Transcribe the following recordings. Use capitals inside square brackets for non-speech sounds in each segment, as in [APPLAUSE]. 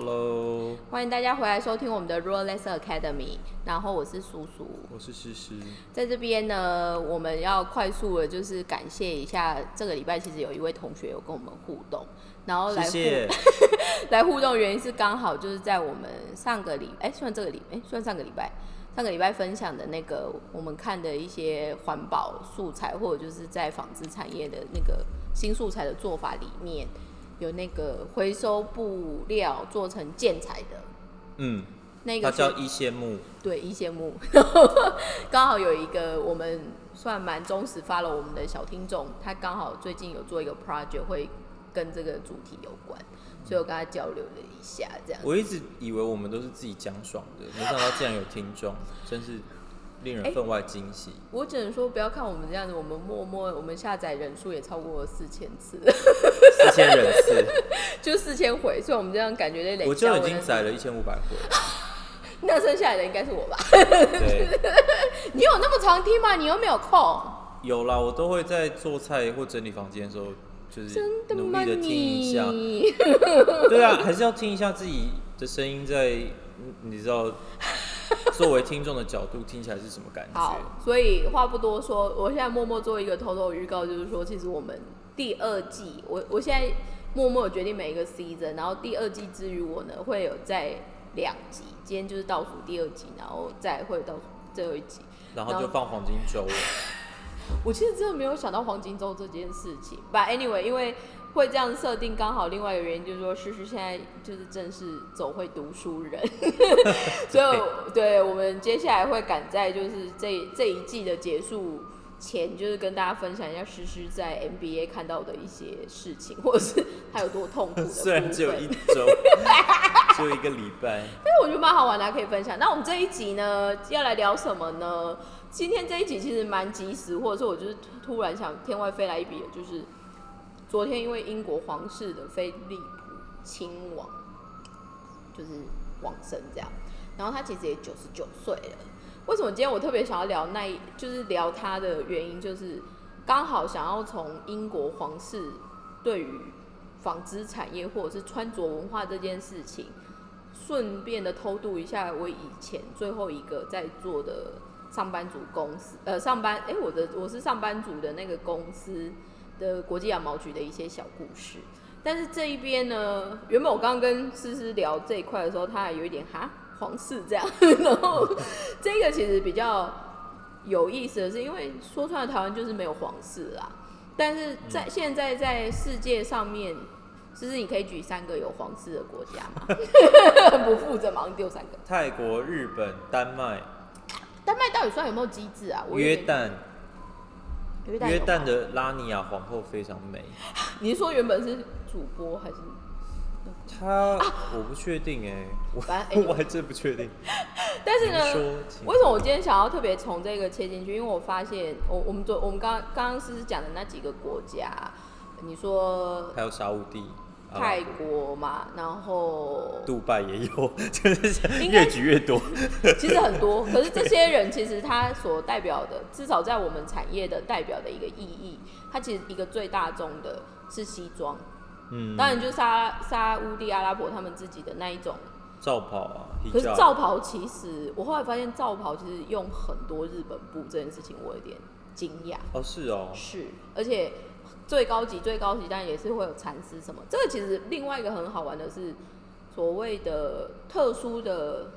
Hello，欢迎大家回来收听我们的 Royal Lesser Academy。然后我是叔叔，我是诗诗。在这边呢，我们要快速的，就是感谢一下，这个礼拜其实有一位同学有跟我们互动，然后来。[LAUGHS] 来互动，原因是刚好就是在我们上个礼，哎，算这个礼，哎，算上个礼拜，上个礼拜分享的那个我们看的一些环保素材，或者就是在纺织产业的那个新素材的做法里面，有那个回收布料做成建材的，嗯，那个是它叫一线木，对一线木，[LAUGHS] 刚好有一个我们算蛮忠实发了我们的小听众，他刚好最近有做一个 project 会跟这个主题有关，所以我跟他交流了一下，这样。我一直以为我们都是自己讲爽的，没想到竟然有听众，真是令人分外惊喜。我只能说，不要看我们这样子，我们默默我们下载人数也超过四千次，四千人次，[LAUGHS] 就四千回，所以我们这样感觉在累积。我就已经载了一千五百回。[LAUGHS] 那剩下来的应该是我吧？[LAUGHS] 你有那么常听吗？你又没有空。有啦，我都会在做菜或整理房间的时候，就是？努力的听一下。对啊，还是要听一下自己的声音在，嗯你知道，作为听众的角度听起来是什么感觉？好，所以话不多说，我现在默默做一个偷偷预告，就是说，其实我们第二季，我我现在默默决定每一个 season，然后第二季之余，我呢会有在两集，今天就是倒数第二集，然后再会有倒数最后一集。然后就放黄金周了。[LAUGHS] 我其实真的没有想到黄金周这件事情，But anyway，因为会这样设定，刚好另外一个原因就是说，诗诗现在就是正是走会读书人，[LAUGHS] 所以我对我们接下来会赶在就是这这一季的结束前，就是跟大家分享一下诗诗在 MBA 看到的一些事情，或者是他有多痛苦。[LAUGHS] 虽然只有一周，只有一个礼拜。[LAUGHS] 但是我觉得蛮好玩的，可以分享。那我们这一集呢，要来聊什么呢？今天这一集其实蛮及时，或者说我就是突突然想天外飞来一笔，就是昨天因为英国皇室的菲利普亲王就是往生这样，然后他其实也九十九岁了。为什么今天我特别想要聊那一，就是聊他的原因，就是刚好想要从英国皇室对于纺织产业或者是穿着文化这件事情，顺便的偷渡一下我以前最后一个在做的上班族公司，呃，上班，哎、我的我是上班族的那个公司的国际羊毛局的一些小故事。但是这一边呢，原本我刚刚跟思思聊这一块的时候，他还有一点哈皇室这样，[LAUGHS] 然后这个其实比较有意思的是，因为说穿了台湾就是没有皇室啦，但是在、现在在世界上面，思思你可以举三个有皇室的国家吗？[LAUGHS] 不负责忙丢三个。泰国、日本、丹麦、丹麦到底算有没有机制啊？我约旦，约旦约旦的拉尼亚皇后非常美。[LAUGHS] 你是说原本是主播还是？她我不确定哎，我反正 [LAUGHS] 我还真不确定。[LAUGHS] 但是呢为什么我今天想要特别从这个切进去？因为我发现，我我们昨我们刚刚刚是讲的那几个国家，你说还有沙乌地、泰国嘛，然后杜拜也有，[LAUGHS] 就是越举越多。[LAUGHS] 其实很多，可是这些人其实他所代表的，至少在我们产业的代表的一个意义，它其实一个最大众的是西装，嗯，当然就沙沙乌地阿拉伯他们自己的那一种。罩袍啊，可是罩袍其实，我后来发现罩袍其实用很多日本布这件事情，我有点惊讶。哦是哦，是，而且最高级最高级，但也是会有蚕丝什么。这个其实另外一个很好玩的是，所谓的特殊的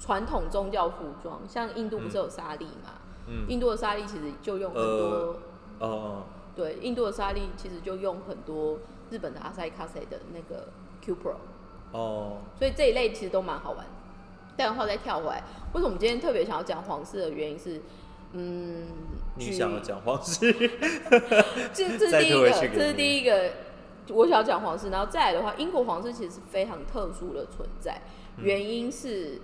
传统宗教服装，像印度不是有纱丽嘛？嗯，印度的纱丽其实就用很多，呃哦，对，印度的纱丽其实就用很多日本的阿塞卡塞的那个 Q Pro，哦，所以这一类其实都蛮好玩。但话再跳回来，为什么我们今天特别想要讲皇室的原因是，嗯，举你想要讲皇室？[LAUGHS] 这这是第一个，这是第一个，我想要讲皇室，然后再来的话，英国皇室其实是非常特殊的存在，嗯原因是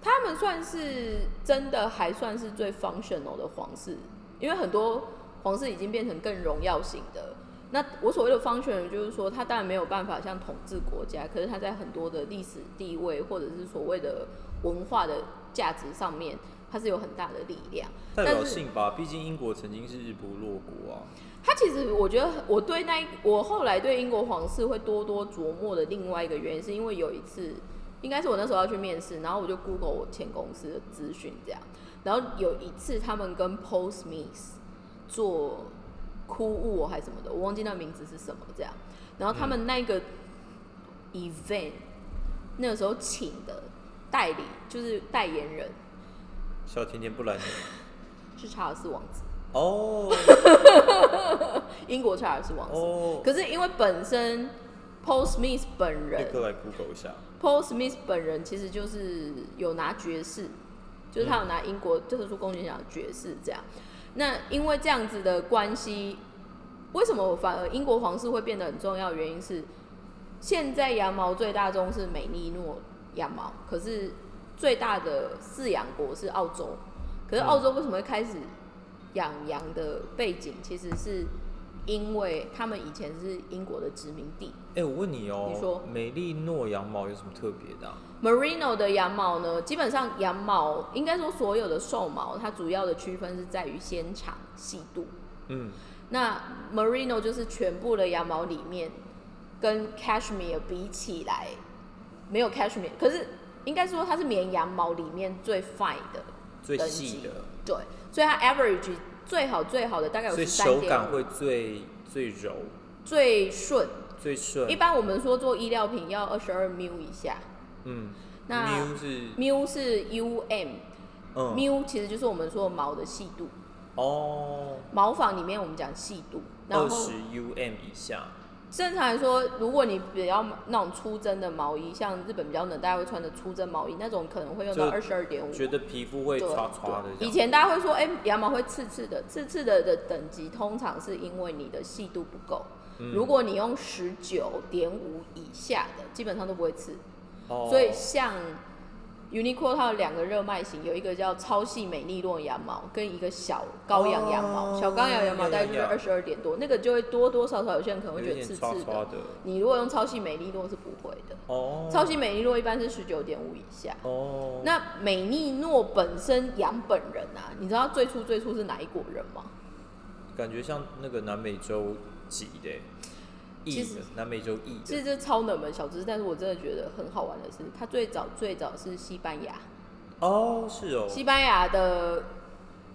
他们算是真的还算是最 functional 的皇室，因为很多皇室已经变成更荣耀型的。那我所谓的 functional 就是说，他当然没有办法像统治国家，可是他在很多的历史地位或者是所谓的文化的价值上面，它是有很大的力量。代表性吧，毕竟英国曾经是日不落国啊。它其实我觉得我对那一我后来对英国皇室会多多琢磨的另外一个原因，是因为有一次，应该是我那时候要去面试，然后我就 Google 我前公司的资讯这样，然后有一次他们跟 Post Smith 做哭物还是什么的，我忘记那名字是什么这样，然后他们那个 event、那个时候请的代理就是代言人小甜甜布兰妮。是查尔斯王子，哦 [LAUGHS] 英国查尔斯王子。哦，可是因为本身 Paul Smith 本立人刻来 Google 一下。，Paul Smith 本人其实就是有拿爵士，就是他有拿英国特殊贡献奖的爵士这样。那因为这样子的关系，为什么反而英国皇室会变得很重要？原因是现在羊毛最大宗是美利诺羊毛，可是最大的饲养国是澳洲。可是澳洲为什么会开始养羊的背景，其实是因为他们以前是英国的殖民地。哎、我问你哦、你说美丽诺羊毛有什么特别的、啊？Merino 的羊毛呢，基本上羊毛应该说所有的兽毛，它主要的区分是在于纤长、细度。嗯，那 Merino 就是全部的羊毛里面跟 Cashmere 比起来，没有 Cashmere，可是应该说它是绵羊毛里面最 fine 的，最细的，对，所以它 average 最好最好的大概有三点，手感会最最柔，最顺，最顺。一般我们说做衣料品要二十二 mu 以下，嗯，那 m 是 mu 是 um，嗯，mu 其实就是我们说毛的细度，哦，毛纺里面我们讲细度，二十 um 以下。正常来说，如果你比较那种粗针的毛衣，像日本比较冷，大家会穿的粗针毛衣，那种可能会用到二十二点五。觉得皮肤会对刷刷的，以。前大家会说，哎、羊毛会刺刺的，刺刺的的等级通常是因为你的细度不够。嗯如果你用十九点五以下的，基本上都不会刺。哦所以像 Uniqlo 它有两个热卖型，有一个叫超细美利诺羊毛，跟一个小羔羊羊毛。哦小羔羊羊毛大概就是二十二点多，那个就会多多少少有些人可能会觉得刺刺的。刷刷的。你如果用超细美利诺是不会的，哦，超细美利诺一般是十九点五以下。哦，那美利诺本身羊本人啊，你知道最初最初是哪一国人吗？感觉像那个南美洲籍的裔其实，南美洲裔的。其实这超冷门小知识，但是我真的觉得很好玩的是，它最早最早是西班牙，哦，是哦。西班牙的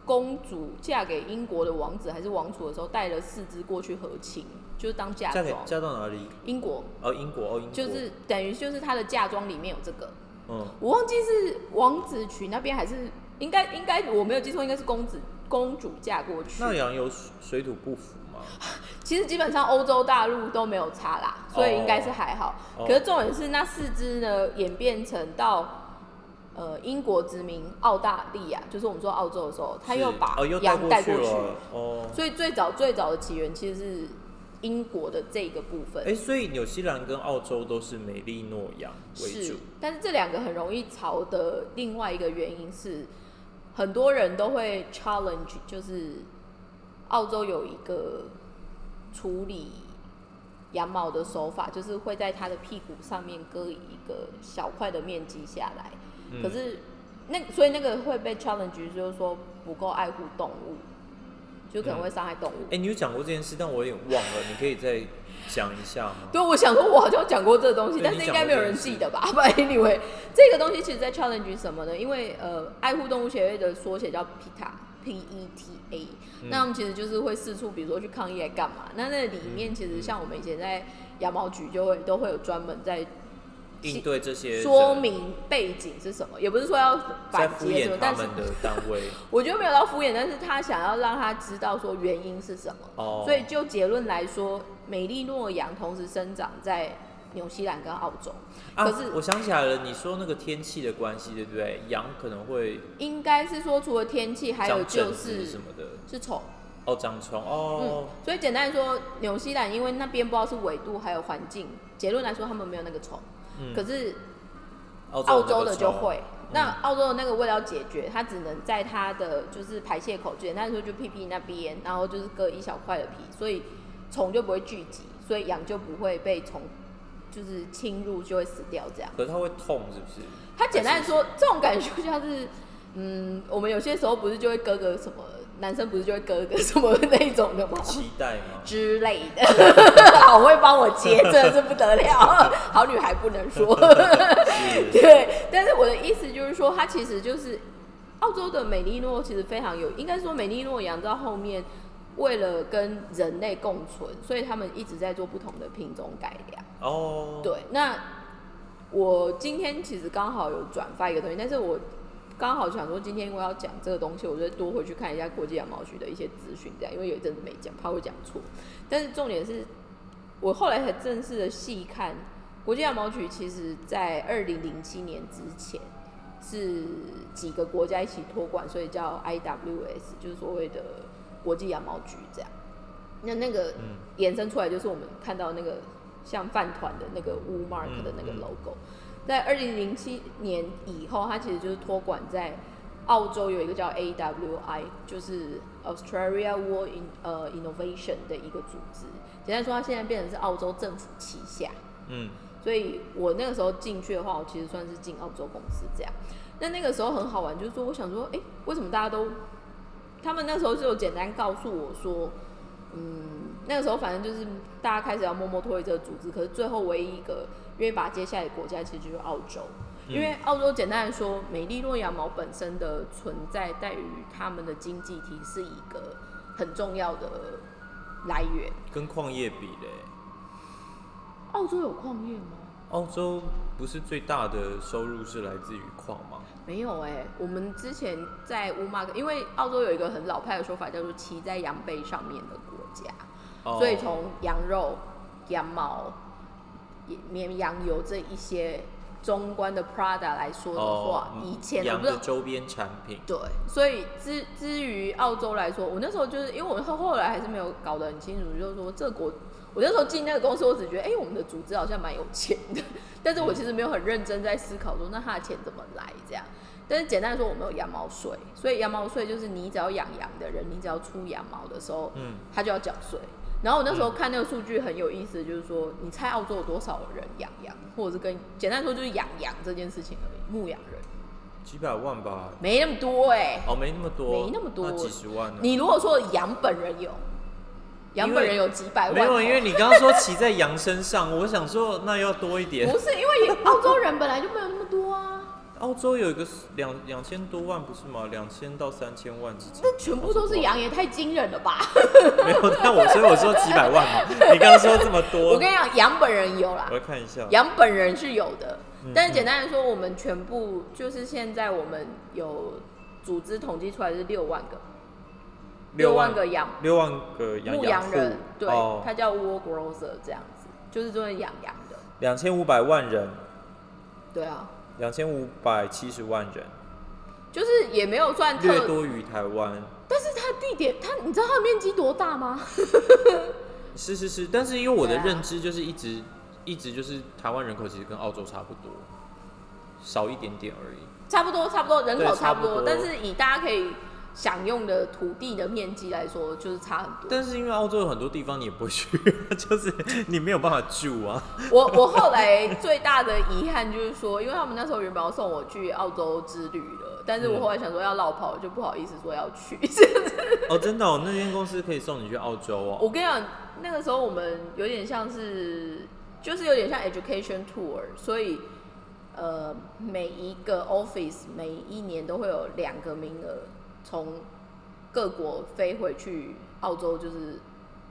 公主嫁给英国的王子还是王储的时候，带了四只过去和亲，就是当嫁嫁给妆。嫁到哪里？英国哦，英国哦，英国。就是等于就是她的嫁妆里面有这个，嗯，我忘记是王子娶那边还是应该应该我没有记错，应该是公子公主嫁过去。那羊有水水土不服吗？[LAUGHS] 其实基本上欧洲大陆都没有差啦，所以应该是还好。哦可是重点是那四只呢演变成到呃英国殖民澳大利亚，就是我们说澳洲的时候，他又把羊带过去，哦。所以最早最早的起源其实是英国的这个部分。哎、所以纽西兰跟澳洲都是美利诺羊为是主。，但是这两个很容易潮的另外一个原因是，很多人都会 challenge，就是澳洲有一个处理羊毛的手法，就是会在它的屁股上面割一个小块的面积下来，嗯可是那所以那个会被 challenge，就是说不够爱护动物，就可能会伤害动物。哎、你有讲过这件事，但我有点忘了，你可以再讲一下吗？对，我想说，我好像讲过这个东西，但是应该没有人记得吧？[LAUGHS] 不，anyway，这个东西其实在 challenge 什么呢？因为呃，爱护动物协会的缩写叫 PETA，P E T A，、那嗯他们其实就是会四处，比如说去抗议来干嘛？那那里面其实像我们以前在羊毛局就会都会有专门在应对这些说明背景是什么，也不是说要反敷击什么，衍他但是们的单位 [LAUGHS] 我觉得没有到敷衍，但是他想要让他知道说原因是什么。哦。所以就结论来说，美丽诺羊同时生长在纽西兰跟澳洲，啊可是，我想起来了，你说那个天气的关系，对不对？羊可能会应该是说除了天气，还有就是子什么的。是虫。哦，长虫哦嗯，，所以简单来说，纽西兰因为那边不知道是纬度还有环境，结论来说他们没有那个虫，嗯可是澳澳洲的就会。那澳洲的那个为了解决，它只能在它的就是排泄口，简单来说就屁屁那边，然后就是割一小块的皮，所以虫就不会聚集，所以羊就不会被虫就是侵入，就会死掉这样。可是它会痛，是不是？它简单的说，这种感觉就像是，嗯，我们有些时候不是就会割个什么男生不是就会割个什么那一种的吗？期待吗？之类的，[LAUGHS] 好会帮我接，真的是不得了，[LAUGHS] 好女孩不能说。是对，但是我的意思就是说，它其实就是澳洲的美利诺，其实非常有，应该说美利诺羊到后面为了跟人类共存，所以他们一直在做不同的品种改良。哦，对，那我今天其实刚好有转发一个东西，但是我刚好想说今天因为要讲这个东西，我就多回去看一下国际羊毛局的一些资讯，这样，因为有一阵子没讲，怕会讲错。但是重点是我后来才正式的细看，国际羊毛局其实在二零零七年之前是几个国家一起托管，所以叫 IWS，就是所谓的国际羊毛局这样。那那个嗯衍生出来就是我们看到那个像饭团的那个 w Mark 的那个 logo，在二零零七年以后，它其实就是托管在澳洲有一个叫 AWI，就是 Australia War in 呃 Innovation 的一个组织。简单说，它现在变成是澳洲政府旗下。嗯所以我那个时候进去的话，我其实算是进澳洲公司这样。那那个时候很好玩，就是说，我想说，哎、为什么大家都，他们那时候就有简单告诉我说，嗯，那个时候反正就是大家开始要默默脱离这个组织，可是最后唯一一个愿意把它接下来的国家，其实就是澳洲。因为澳洲简单来说，美利诺羊毛本身的存在，在于他们的经济体是一个很重要的来源。跟矿业比嘞，澳洲有矿业吗？澳洲不是最大的收入是来自于矿吗？没有哎、我们之前在乌马，因为澳洲有一个很老派的说法，叫做骑在羊背上面的国家，哦所以从羊肉、羊毛、绵羊油这一些中观的 Prada 来说的话，哦以前的周边产品，对，所以之至于澳洲来说，我那时候就是因为我后后来还是没有搞得很清楚，就是说这个国，我那时候进那个公司，我只觉得哎、我们的组织好像蛮有钱的，[LAUGHS] 但是我其实没有很认真在思考说那他的钱怎么来这样。但是简单来说，我们有羊毛税，所以羊毛税就是你只要养羊的人，你只要出羊毛的时候，嗯，他就要缴税。然后我那时候看那个数据很有意思，就是说，你猜澳洲有多少人养羊，或者是跟简单说就是养羊这件事情而已，牧羊人几百万吧？没那么多哎、哦，没那么多，没那么多几十万呢？你如果说羊本人有，羊本人有几百万没有，因为你刚刚说骑在羊身上，我想说那要多一点。不是因为 [LAUGHS] 澳洲人本来就没有那么多啊，澳洲有一个两两千多万不是吗？两千到三千万之间。那全部都是羊，也太惊人了吧！没有，但我所以我说几百万嘛。[LAUGHS] 你刚刚说这么多，我跟你讲，羊本人有啦。我，来看一下。羊本人是有的，嗯但是简单来说，我们全部就是现在我们有组织统计出来是六万个，六万个羊。六万个羊牧养羊人户，对，哦。它叫 wool grower 这样子，就是专门养羊的，两千五百万人，对啊，两千五百七十万人，就是也没有算特，略多于台湾。但是它地点，它你知道它的面积多大吗？[LAUGHS] 是是是，但是因为我的认知就是一直、一直就是台湾人口其实跟澳洲差不多，少一点点而已。差不多，差不多，人口差不多但是以大家可以享用的土地的面积来说，就是差很多。但是因为澳洲有很多地方你也不去，[LAUGHS] 就是你没有办法住啊。我我后来最大的遗憾就是说，因为他们那时候原本要送我去澳洲之旅了，但是我嗯后来想说要绕跑，就不好意思说要去。[LAUGHS] 哦，真的哦，那间公司可以送你去澳洲哦。我跟你讲，那个时候我们有点像是，就是有点像 education tour，所以呃，每一个 office 每一年都会有两个名额从各国飞回去澳洲，就是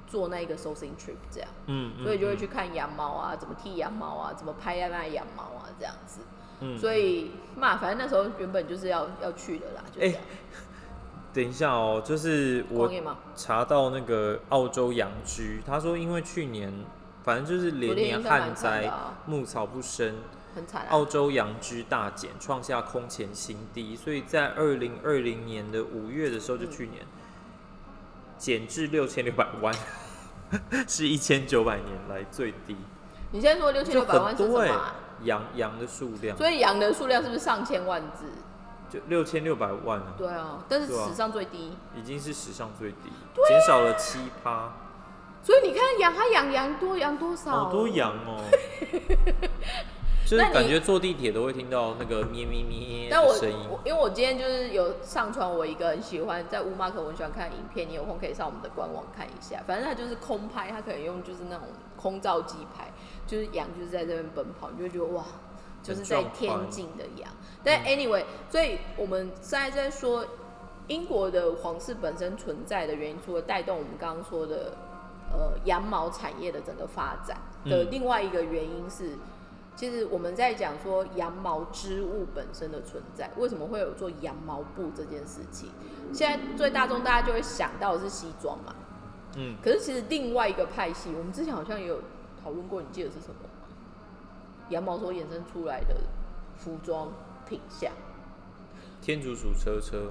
做那个 sourcing trip 这样，嗯，嗯所以就会去看羊毛啊，怎么剃羊毛啊，怎么拍那羊毛啊这样子。嗯所以嘛，反正那时候原本就是要要去的啦，就这样。[LAUGHS] 等一下哦，就是我？查到那个澳洲养居，他说因为去年反正就是连年旱灾，啊牧草不生，很惨啊。澳洲羊只大减，创下空前新低，所以在二零二零年的五月的时候，就去年减至六千六百万，[LAUGHS] 是一千九百年来最低，你现在说六千就六百万是什么啊？羊羊的数量所以羊的数量是不是上千万只？就六千六百万啊，对啊，但是史上最低。已经是史上最低，啊减少了七趴，所以你看羊，它养羊多养多少？好多。羊哦、[LAUGHS] 就是感觉坐地铁都会听到那个咩咩咩但我的声音。我因为我今天就是有上传我一个很喜欢在乌马克我很喜欢看的影片，你有空可以上我们的官网看一下。反正它就是空拍，它可以用就是那种空照机拍，就是羊就是在这边奔跑，你就会觉得哇，就是在天境的羊。但 anyway，所以我们现在在说英国的皇室本身存在的原因，除了带动我们刚刚说的呃羊毛产业的整个发展的嗯另外一个原因是。其实我们在讲说羊毛织物本身的存在，为什么会有做羊毛布这件事情？现在最大众大家就会想到的是西装嘛，嗯，可是其实另外一个派系，我们之前好像也有讨论过，你记得是什么吗？羊毛所衍生出来的服装品相。天竺鼠车车，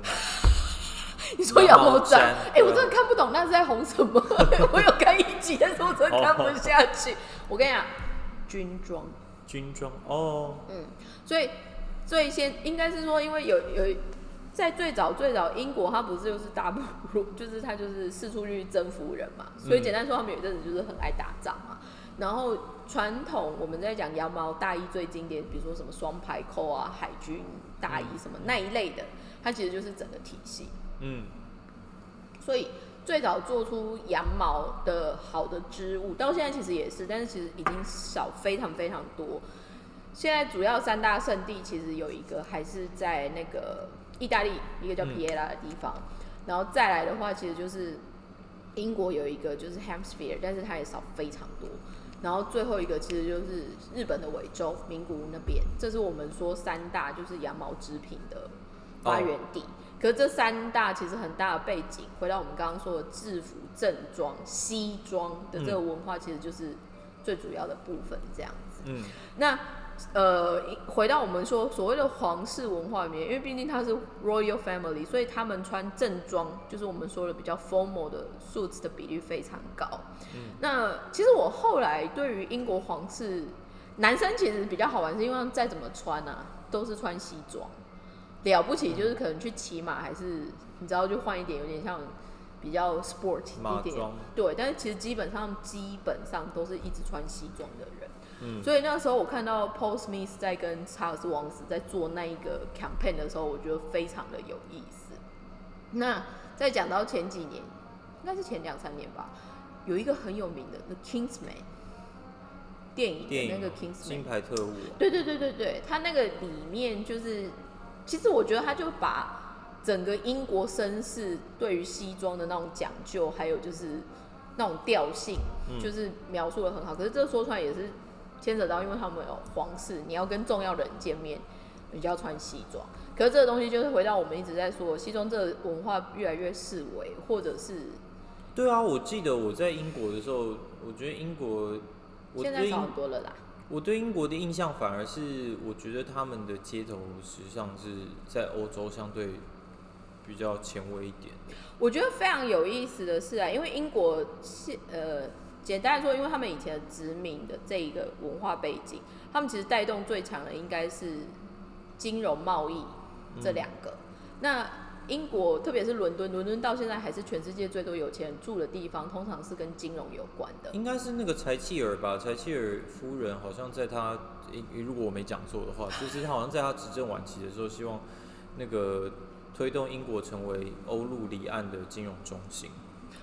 [LAUGHS] 你说羊毛毡？羊毛毡哎、我真的看不懂那是在红什么。[LAUGHS] 我有看一集，但是我真的看不下去。[LAUGHS] 我跟你讲，军装。军装哦，嗯，所以最先应该是说，因为有有在最早最早英国，它不是就是大不如，[LAUGHS] 就是它就是四处去征服人嘛，所以简单说，他们有一阵子就是很爱打仗嘛。然后传统我们在讲羊毛大衣最经典，比如说什么双排扣啊、海军大衣什么那一类的，它其实就是整个体系。嗯，所以最早做出羊毛的好的织物，到现在其实也是，但是其实已经少非常非常多。现在主要三大圣地其实有一个还是在那个意大利一个叫皮耶拉的地方，然后再来的话，其实就是英国有一个就是 Hampshire，但是它也少非常多。然后最后一个其实就是日本的尾州名古屋那边，这是我们说三大就是羊毛织品的发源地。可是这三大其实很大的背景，回到我们刚刚说的制服、正装、西装的这个文化，其实就是最主要的部分这样子。嗯，那呃，回到我们说所谓的皇室文化里面，因为毕竟它是 royal family，所以他们穿正装，就是我们说的比较 formal 的 suits 的比率非常高。嗯那其实我后来对于英国皇室男生其实比较好玩，是因为再怎么穿啊，都是穿西装。了不起就是可能去骑马，还是你知道就换一点，有点像比较 sport 一点对。但是其实基本上基本上都是一直穿西装的人。嗯所以那时候我看到 Paul Smith 在跟查尔斯王子在做那一个 campaign 的时候，我觉得非常的有意思。那再讲到前几年，应该是前两三年吧，有一个很有名的《The Kingsman》电影电影的那个 Kingsman，金牌特务，对对对对对，他那个里面就是，其实我觉得他就把整个英国绅士对于西装的那种讲究，还有就是那种调性，嗯就是描述的很好。可是这说出来也是牵扯到，因为他们有皇室，你要跟重要人见面，你就要穿西装。可是这个东西就是回到我们一直在说，西装这个文化越来越式微，或者是对啊，我记得我在英国的时候，我觉得英国，我现在少很多了啦。我对英国的印象反而是，我觉得他们的街头时尚是在欧洲相对比较前卫一点。我觉得非常有意思的是啊，因为英国是呃，简单来说，因为他们以前殖民的这一个文化背景，他们其实带动最强的应该是金融贸易这两个。那英国特别是伦敦，伦敦到现在还是全世界最多有钱人住的地方，通常是跟金融有关的。应该是那个柴契尔吧，柴契尔夫人好像在他，如果我没讲错的话，[SIGHS] 就是他好像在他执政晚期的时候，希望那个推动英国成为欧陆离岸的金融中心。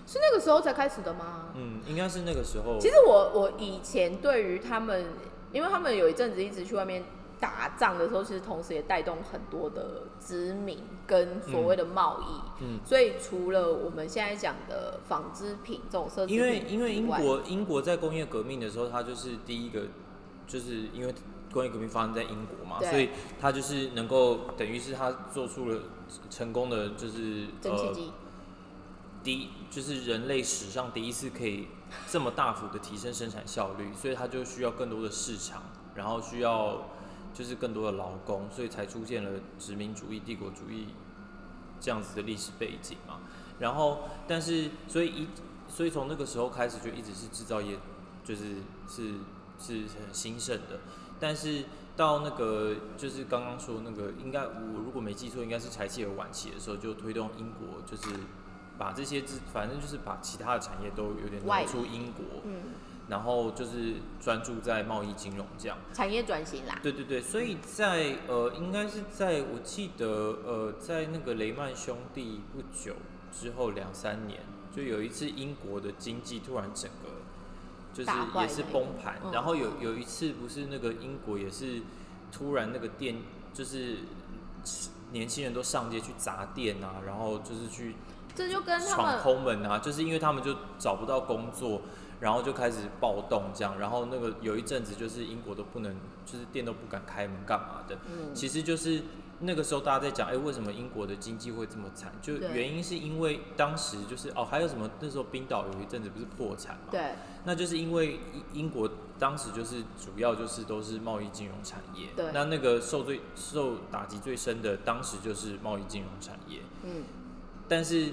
是那个时候才开始的吗？嗯，应该是那个时候。其实我我以前对于他们，因为他们有一阵子一直去外面打仗的时候，其实同时也带动很多的殖民跟所谓的贸易。嗯，所以除了我们现在讲的纺织品这种奢侈品，因为因为英国英国在工业革命的时候，它就是第一个，就是因为工业革命发生在英国嘛，所以它就是能够等于是它做出了成功的，就是呃蒸汽机，第一就是人类史上第一次可以这么大幅的提升生产效率，所以它就需要更多的市场，然后需要就是更多的劳工，所以才出现了殖民主义、帝国主义这样子的历史背景嘛。然后，但是所以一所以从那个时候开始就一直是制造业，就是是是很兴盛的。但是到那个就是刚刚说那个，应该我如果没记错，应该是柴契尔晚期的时候就推动英国就是把这些资，反正就是把其他的产业都有点挪出英国。嗯，然后就是专注在贸易金融这样。产业转型啦。对对对，所以在呃，应该是在我记得呃，在那个雷曼兄弟不久之后两三年，就有一次英国的经济突然整个就是也是崩盘，嗯然后有有一次不是那个英国也是突然那个电就是年轻人都上街去砸店啊，然后就是去这就跟他闯空门啊，就是因为他们就找不到工作，然后就开始暴动这样，然后那个有一阵子就是英国都不能，就是店都不敢开门干嘛的，嗯。其实就是那个时候大家在讲，哎、为什么英国的经济会这么惨？就原因是因为当时就是哦，还有什么那时候冰岛有一阵子不是破产嘛，对。那就是因为英英国当时就是主要就是都是贸易金融产业，对。那那个受最受打击最深的当时就是贸易金融产业，嗯。但是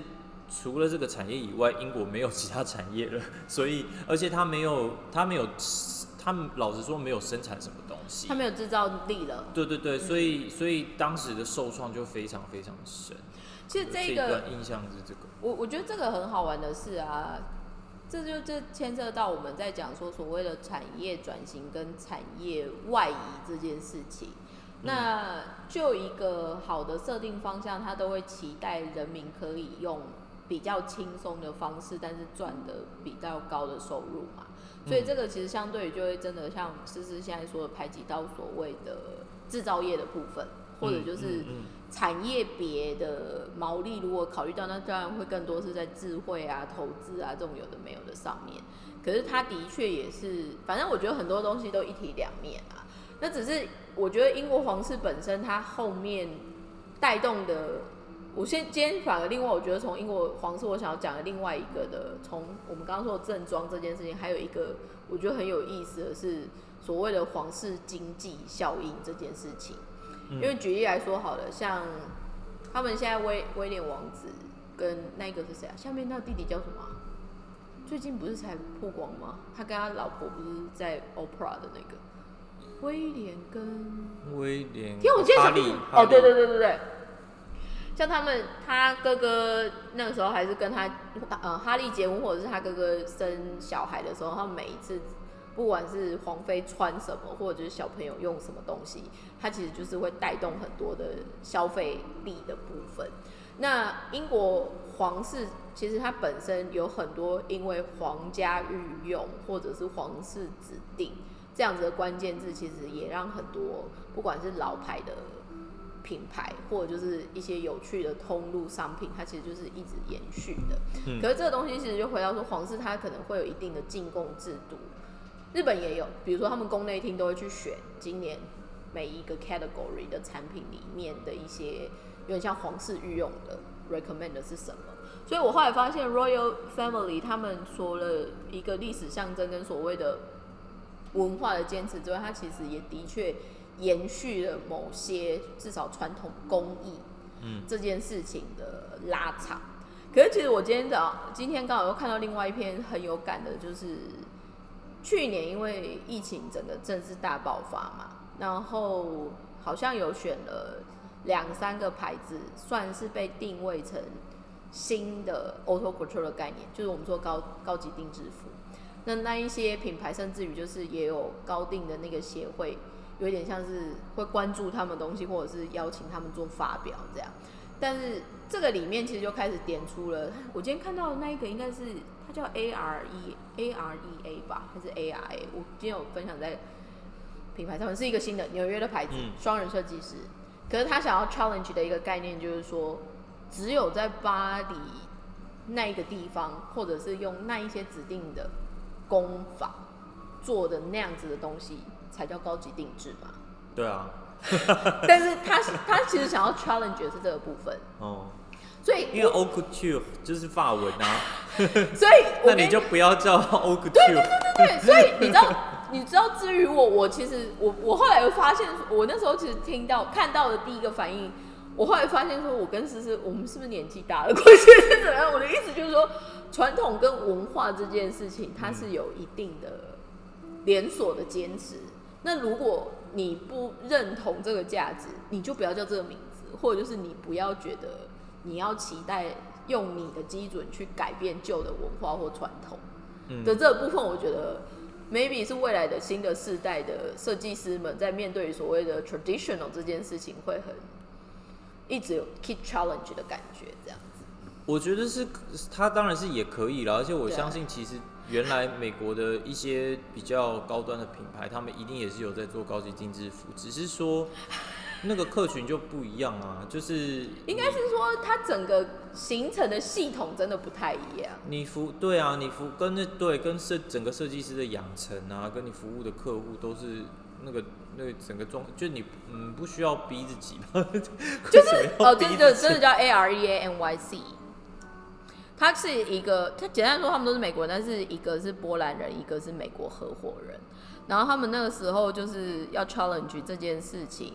除了这个产业以外，英国没有其他产业了，[LAUGHS] 所以而且它没有它没有他们老实说没有生产什么东西他，没有制造力了。对对对，所以所以当时的受创就非常非常深。其实这个印象是这个，我我觉得这个很好玩的是啊，这就这牵涉到我们在讲说所谓的产业转型跟产业外移这件事情。那就一个好的设定方向，它都会期待人民可以用比较轻松的方式，但是赚的比较高的收入嘛。所以这个其实相对于就会真的像思思现在说的排挤到所谓的制造业的部分，或者就是产业别的毛利，如果考虑到，那当然会更多是在智慧啊、投资啊这种有的没有的上面。可是它的确也是，反正我觉得很多东西都一体两面啊。那只是我觉得英国皇室本身它后面带动的，我先今天反而另外我觉得从英国皇室我想要讲的另外一个的，从我们刚刚说的正装这件事情，还有一个我觉得很有意思的是所谓的皇室经济效应这件事情。因为举例来说好了，像他们现在威威廉王子跟那个是谁啊？下面那个弟弟叫什么啊、最近不是才曝光吗？他跟他老婆不是在 Opera 的那个威廉跟威廉，听，我记得小哈利，哦，对对对，对对对，像他们他哥哥那个时候还是跟他呃哈利结婚，或者是他哥哥生小孩的时候，他每一次不管是皇妃穿什么，或者是小朋友用什么东西，他其实就是会带动很多的消费力的部分。那英国皇室其实它本身有很多因为皇家御用或者是皇室指定这样子的关键字，其实也让很多不管是老牌的品牌，或者就是一些有趣的通路商品，它其实就是一直延续的。嗯可是这个东西其实就回到说，皇室它可能会有一定的进贡制度，日本也有，比如说他们宫内厅都会去选今年每一个 category 的产品里面的一些有点像皇室御用的 recommend 的是什么。所以我后来发现 Royal Family 他们除了一个历史象征跟所谓的文化的坚持之外，它其实也的确延续了某些至少传统工艺嗯这件事情的拉长。可是其实我今天早今天刚好又看到另外一篇很有感的，就是去年因为疫情整个正式大爆发嘛，然后好像有选了两三个牌子，算是被定位成新的 auto couture 的概念，就是我们说高高级定制服。那那一些品牌，甚至于就是也有高定的那个协会，有点像是会关注他们东西，或者是邀请他们做发表这样。但是这个里面其实就开始点出了，我今天看到的那一个应该是它叫 A R E A R E A 吧，还是 A R A？我今天有分享在品牌上面，是一个新的纽约的牌子嗯，双人设计师。可是他想要 challenge 的一个概念就是说，只有在巴黎那一个地方，或者是用那一些指定的工法做的那样子的东西，才叫高级定制嘛。对啊，[LAUGHS] 但是他是他其实想要 challenge 的是这个部分，哦，所以因为 o couture 就是法文啊，[LAUGHS] 所以那你就不要叫 o couture，对对，所以你知道，[LAUGHS] 你知道，至于我，我其实我我后来又发现，我那时候其实听到看到的第一个反应，我后来发现说，我跟思思，我们是不是年纪大了？关系是怎样？我的意思就是说，传统跟文化这件事情，它是有一定的连锁的坚持。那如果你不认同这个价值，你就不要叫这个名字，或者就是你不要觉得你要期待用你的基准去改变旧的文化或传统。嗯的这个部分，我觉得 maybe 是未来的新的世代的设计师们在面对所谓的 traditional 这件事情，会很一直有 keep challenge 的感觉，这样子。我觉得是，他当然是也可以了，而且我相信其实原来美国的一些比较高端的品牌，他们一定也是有在做高级定制服，只是说 [LAUGHS] 那个客群就不一样啊，就是应该是说它整个形成的系统真的不太一样。你服对啊，你服跟那对跟设整个设计师的养成啊，跟你服务的客户都是那个那个整个状，就你嗯不需要逼自己吧，[LAUGHS] 就是哦，真的真的叫 A R E A N Y C。他是一个，他简单说他们都是美国人，但是一个是波兰人，一个是美国合伙人。然后他们那个时候就是要 challenge 这件事情，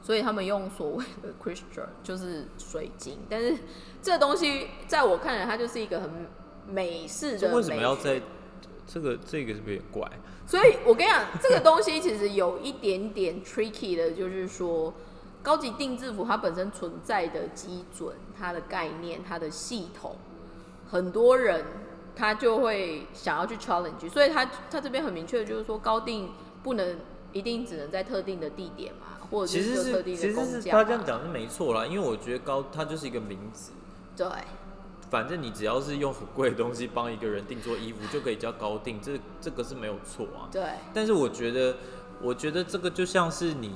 所以他们用所谓的 crystal 就是水晶，但是这东西在我看来，它就是一个很美式的这为什么要在这个这个是不是有点怪？所以我跟你讲，[LAUGHS] 这个东西其实有一点点 tricky 的，就是说，高级定制服它本身存在的基准、它的概念、它的系统，很多人他就会想要去 challenge，所以他他这边很明确的就是说，高定不能一定只能在特定的地点嘛，或者其实是特定是其实的工匠是他这样，讲是没错啦，因为我觉得高它就是一个名字，对。反正你只要是用很贵的东西帮一个人定做衣服，就可以叫高定，这这个是没有错啊。对。但是我觉得，我觉得这个就像是你，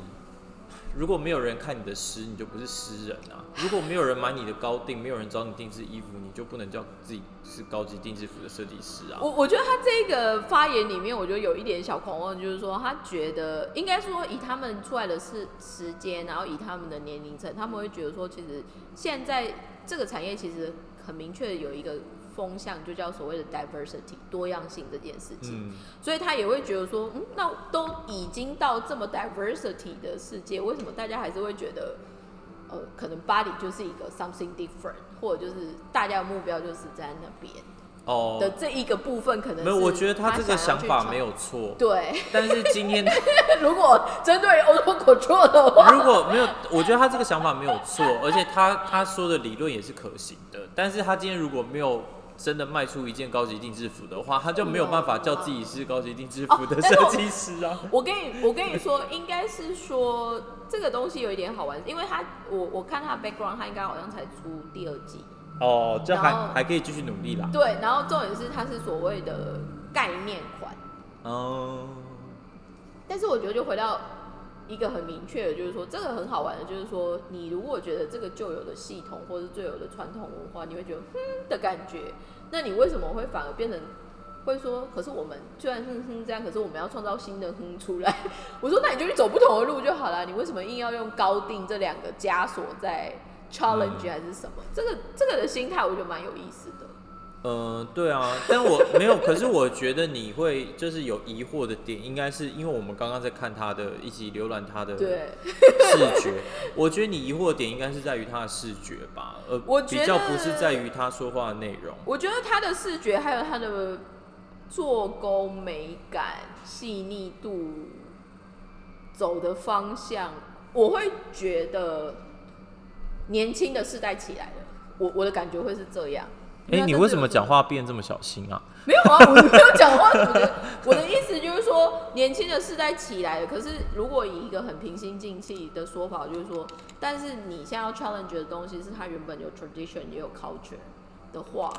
如果没有人看你的诗，你就不是诗人啊；如果没有人买你的高定，没有人找你定制衣服，你就不能叫自己是高级定制服的设计师啊。我我觉得他这个发言里面，我觉得有一点小狂妄，就是说他觉得应该说以他们出来的是时间，然后以他们的年龄层，他们会觉得说，其实现在这个产业其实很明确有一个风向，就叫所谓的 diversity 多样性这件事情。嗯，所以他也会觉得说，嗯，那都已经到这么 diversity 的世界，为什么大家还是会觉得，呃，可能 body 就是一个 something different，或者就是大家的目标就是在那边哦，的这一个部分，可能没有，我觉得他这个想法没有。错，对，但是今天 [LAUGHS] 如果针对 auto control 的话，如果没有，我觉得他这个想法没有错，而且他他说的理论也是可行的。但是他今天如果没有真的卖出一件高级定制服的话，他就没有办法叫自己是高级定制服的设计师啊。我跟你我跟你说，应该是说这个东西有一点好玩，因为他我我看他的 background，他应该好像才出第二季。哦，这还还可以继续努力啦。对，然后重点是它是所谓的概念款，哦，但是我觉得就回到一个很明确的，就是说这个很好玩的，就是说你如果觉得这个旧有的系统或者是旧有的传统文化，你会觉得哼的感觉，那你为什么会反而变成会说，可是我们虽然哼哼这样，可是我们要创造新的哼出来？[LAUGHS] 我说那你就去走不同的路就好了，你为什么硬要用高定这两个枷锁在 challenge 嗯还是什么？这个这个的心态我觉得蛮有意思的。呃，对啊，[LAUGHS] 但我没有，可是我觉得你会就是有疑惑的点，应该是因为我们刚刚在看他的，一起浏览他的对，视觉，[LAUGHS] 我觉得你疑惑的点应该是在于他的视觉吧，呃，我比较不是在于他说话的内容。我觉得他的视觉还有他的做工美感、细腻度、走的方向，我会觉得年轻的世代起来了。我我的感觉会是这样。哎、你为什么讲话？变这么小心啊？[LAUGHS] 没有啊，我没有讲话。我的我的意思就是说，年轻的世代起来了。可是如果以一个很平心静气的说法，就是说，但是你现在要 challenge 的东西是它原本有 tradition 也有 culture 的话，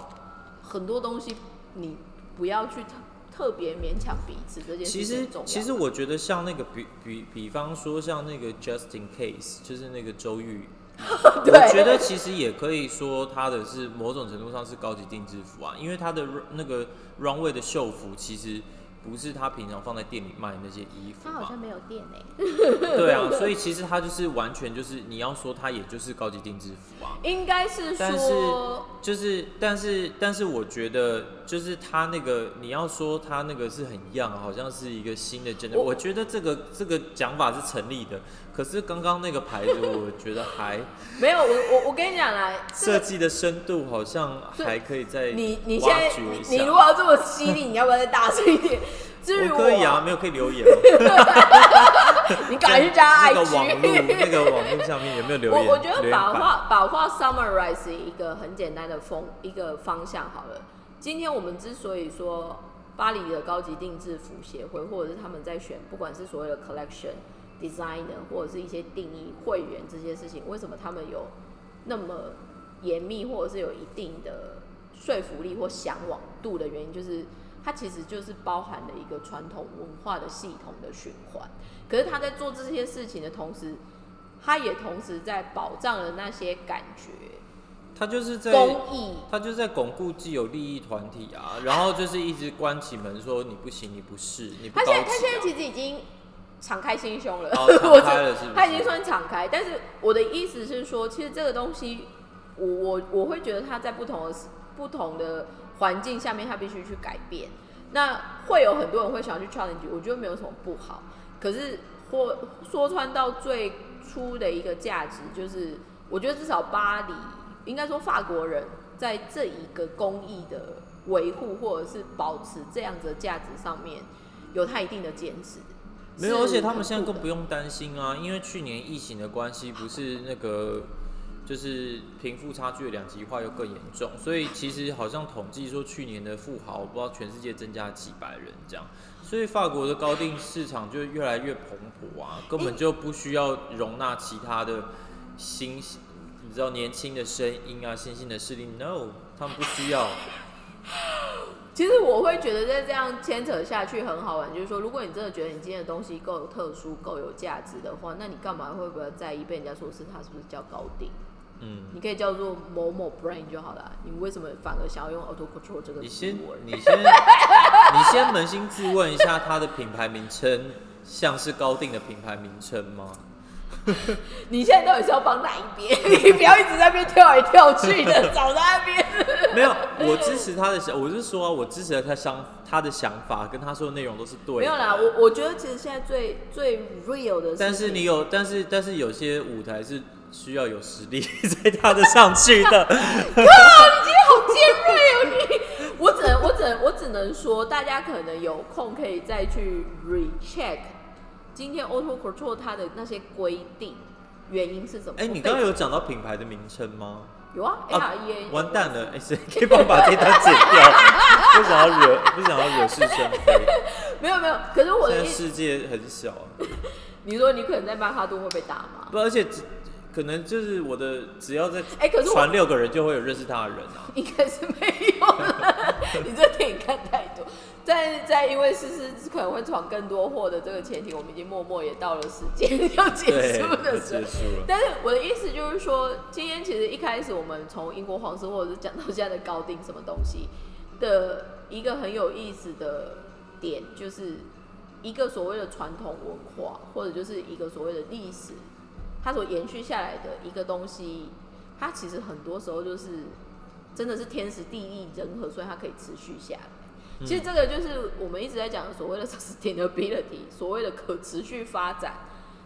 很多东西你不要去特特别勉强彼此这件事其实。其实我觉得像那个比比比方说像那个 Justin Case，就是那个周玉。[LAUGHS] 对。我觉得其实也可以说它的是某种程度上是高级定制服啊，因为它的那个 runway 的秀服其实不是他平常放在店里卖的那些衣服嘛它好像，没有店呢、[LAUGHS] 对啊，[LAUGHS] 所以其实他就是完全就是你要说他也就是高级定制服啊，应该是但是说，就是，但是，但是，我觉得，就是他那个，你要说他那个是很一样，好像是一个新的 e n 我我觉得这个这个讲法是成立的。可是刚刚那个牌子，我觉得还 [LAUGHS] 没有我我我跟你讲啦，设计的深度好像还可以再你你现挖在掘一下。你如果要这么犀利，你要不要再大声一点？[LAUGHS] 至于我可以啊，没有可以留言哦。[LAUGHS] 你赶快去加那 IG。个网络，那个网络上面有没有留言？我我觉得把话把话 summarize 一个很简单的风一个方向好了。今天我们之所以说巴黎的高级定制服协会，或者是他们在选，不管是所谓的 collection designer 或者是一些定义会员这些事情，为什么他们有那么严密，或者是有一定的说服力或向往度的原因，就是它其实就是包含了一个传统文化的系统的循环。可是他在做这些事情的同时，他也同时在保障了那些感觉。他就是在公益，他就是在巩固既有利益团体啊，然后就是一直关起门说你不行，你不是，你不他。现在他现在其实已经敞开心胸了，哦 [LAUGHS] 我敞开了是不是他已经算敞开。但是我的意思是说，其实这个东西，我我我会觉得他在不同的不同的环境下面，他必须去改变。那会有很多人会想要去 challenge，我觉得没有什么不好。可是或说穿到最初的一个价值，就是我觉得至少巴黎，应该说法国人在这一个工艺的维护或者是保持这样子的价值上面，有他一定的坚持。没有，而且他们现在更不用担心啊，因为去年疫情的关系，不是那个就是贫富差距的两极化又更严重，所以其实好像统计说去年的富豪，我不知道全世界增加几百人这样，所以法国的高定市场就越来越蓬勃啊，根本就不需要容纳其他的新，你知道年轻的声音啊，新兴的势力，no，他们不需要。[LAUGHS] 其实我会觉得在这样牵扯下去很好玩，就是说，如果你真的觉得你今天的东西够特殊、够有价值的话，那你干嘛会不会在意被人家说是他是不是叫高定？嗯，你可以叫做某某 brand 就好了。你为什么反而想要用 auto control 这个你先？，你先，[LAUGHS] 你先扪心自问一下，它的品牌名称像是高定的品牌名称吗？[LAUGHS] 你现在到底是要帮哪一边？[LAUGHS] 你不要一直在那边跳来跳去的，[LAUGHS] 找那边。没有，我支持他的想，我是说啊、我支持他想他的想法跟他说的内容都是对的。没有啦，我我觉得其实现在最最 real 的但是你有，但是但是有些舞台是需要有实力才踏得上去的。好尖锐哦你！我只能我只能我只能说，大家可能有空可以再去 recheck 今天 auto control 它的那些规定原因是什么？哎、你刚刚有讲到品牌的名称吗？有啊，A 啊 R E A 完蛋了！哎、谁可以帮我把这段剪掉？[LAUGHS] 不想要惹，不想要惹是生非。[LAUGHS] 没有没有，可是我世界很小，[LAUGHS] 你说你可能在曼哈顿会被打吗？不，而且只可能就是我的，只要在哎可是传六个人，就会有认识他的人啊。应该是没有了，你这电影看太多。在在因为思思可能会闯更多祸的这个前提，我们已经默默也到了时间 [LAUGHS] 要结，束的时候。[LAUGHS] 但是我的意思就是说，今天其实一开始我们从英国皇室，或者是讲到现在的高定什么东西的一个很有意思的点，就是一个所谓的传统文化，或者就是一个所谓的历史，它所延续下来的一个东西，它其实很多时候就是真的是天时地利人和，所以它可以持续下来。其实这个就是我们一直在讲所谓的 sustainability，所谓的可持续发展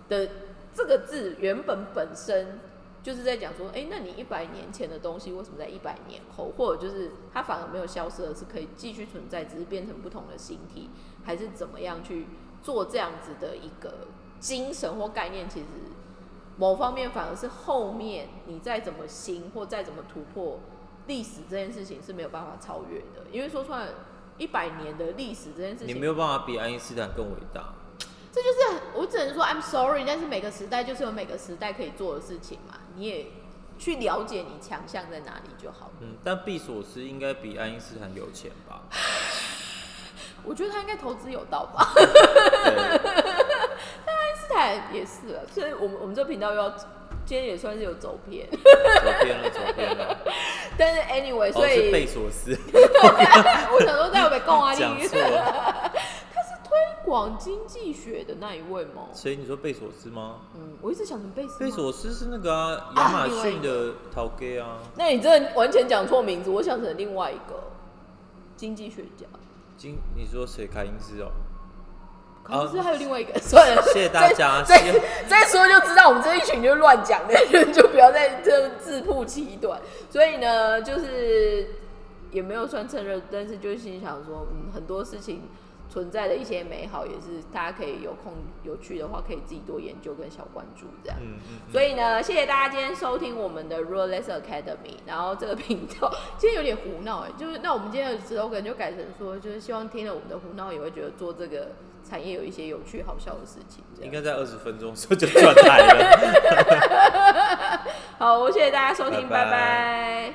的这个字，原本本身就是在讲说，哎、那你一百年前的东西为什么在一百年后，或者就是它反而没有消失，而是可以继续存在，只是变成不同的形体，还是怎么样去做这样子的一个精神或概念？其实某方面反而是后面你再怎么新或再怎么突破历史这件事情是没有办法超越的，因为说出来一百年的历史这件事情，你没有办法比爱因斯坦更伟大。这就是我只能说 I'm sorry，但是每个时代就是有每个时代可以做的事情嘛，你也去了解你强项在哪里就好了。嗯，但毕索斯应该比爱因斯坦有钱吧？[LAUGHS] 我觉得他应该投资有道吧，[LAUGHS] 但爱因，斯坦也是啊，所以我们我们这频道又要今天也算是有走偏，走偏了，走偏了。但是 anyway，哦，所以、是贝索斯，[LAUGHS] 我想说在北贡啊，你讲错了。他是推广经济学的那一位吗？谁？你说贝索斯吗？嗯，我一直想成贝斯。贝，索斯是那个啊，亚马逊的陶给啊。[LAUGHS] 那你真的完全讲错名字，我想成另外一个经济学家。经你说谁？凯因斯哦。可是还有另外一个，算了，[LAUGHS] 谢谢大家再再再说就知道我们这一群就乱讲的人，就不要再这自曝其短。所以呢，就是也没有算趁热，但是就心想说，嗯，很多事情存在的一些美好，也是大家可以有空有趣的话，可以自己多研究跟小关注这样。嗯嗯嗯，所以呢，谢谢大家今天收听我们的 r o l e s Academy。然后这个频道今天有点胡闹哎，就是那我们今天的 slogan 就改成说，就是希望听了我们的胡闹也会觉得做这个产业有一些有趣好笑的事情。应该在二十分钟的时候就转台了。[LAUGHS] 好，谢谢大家收听，拜拜拜拜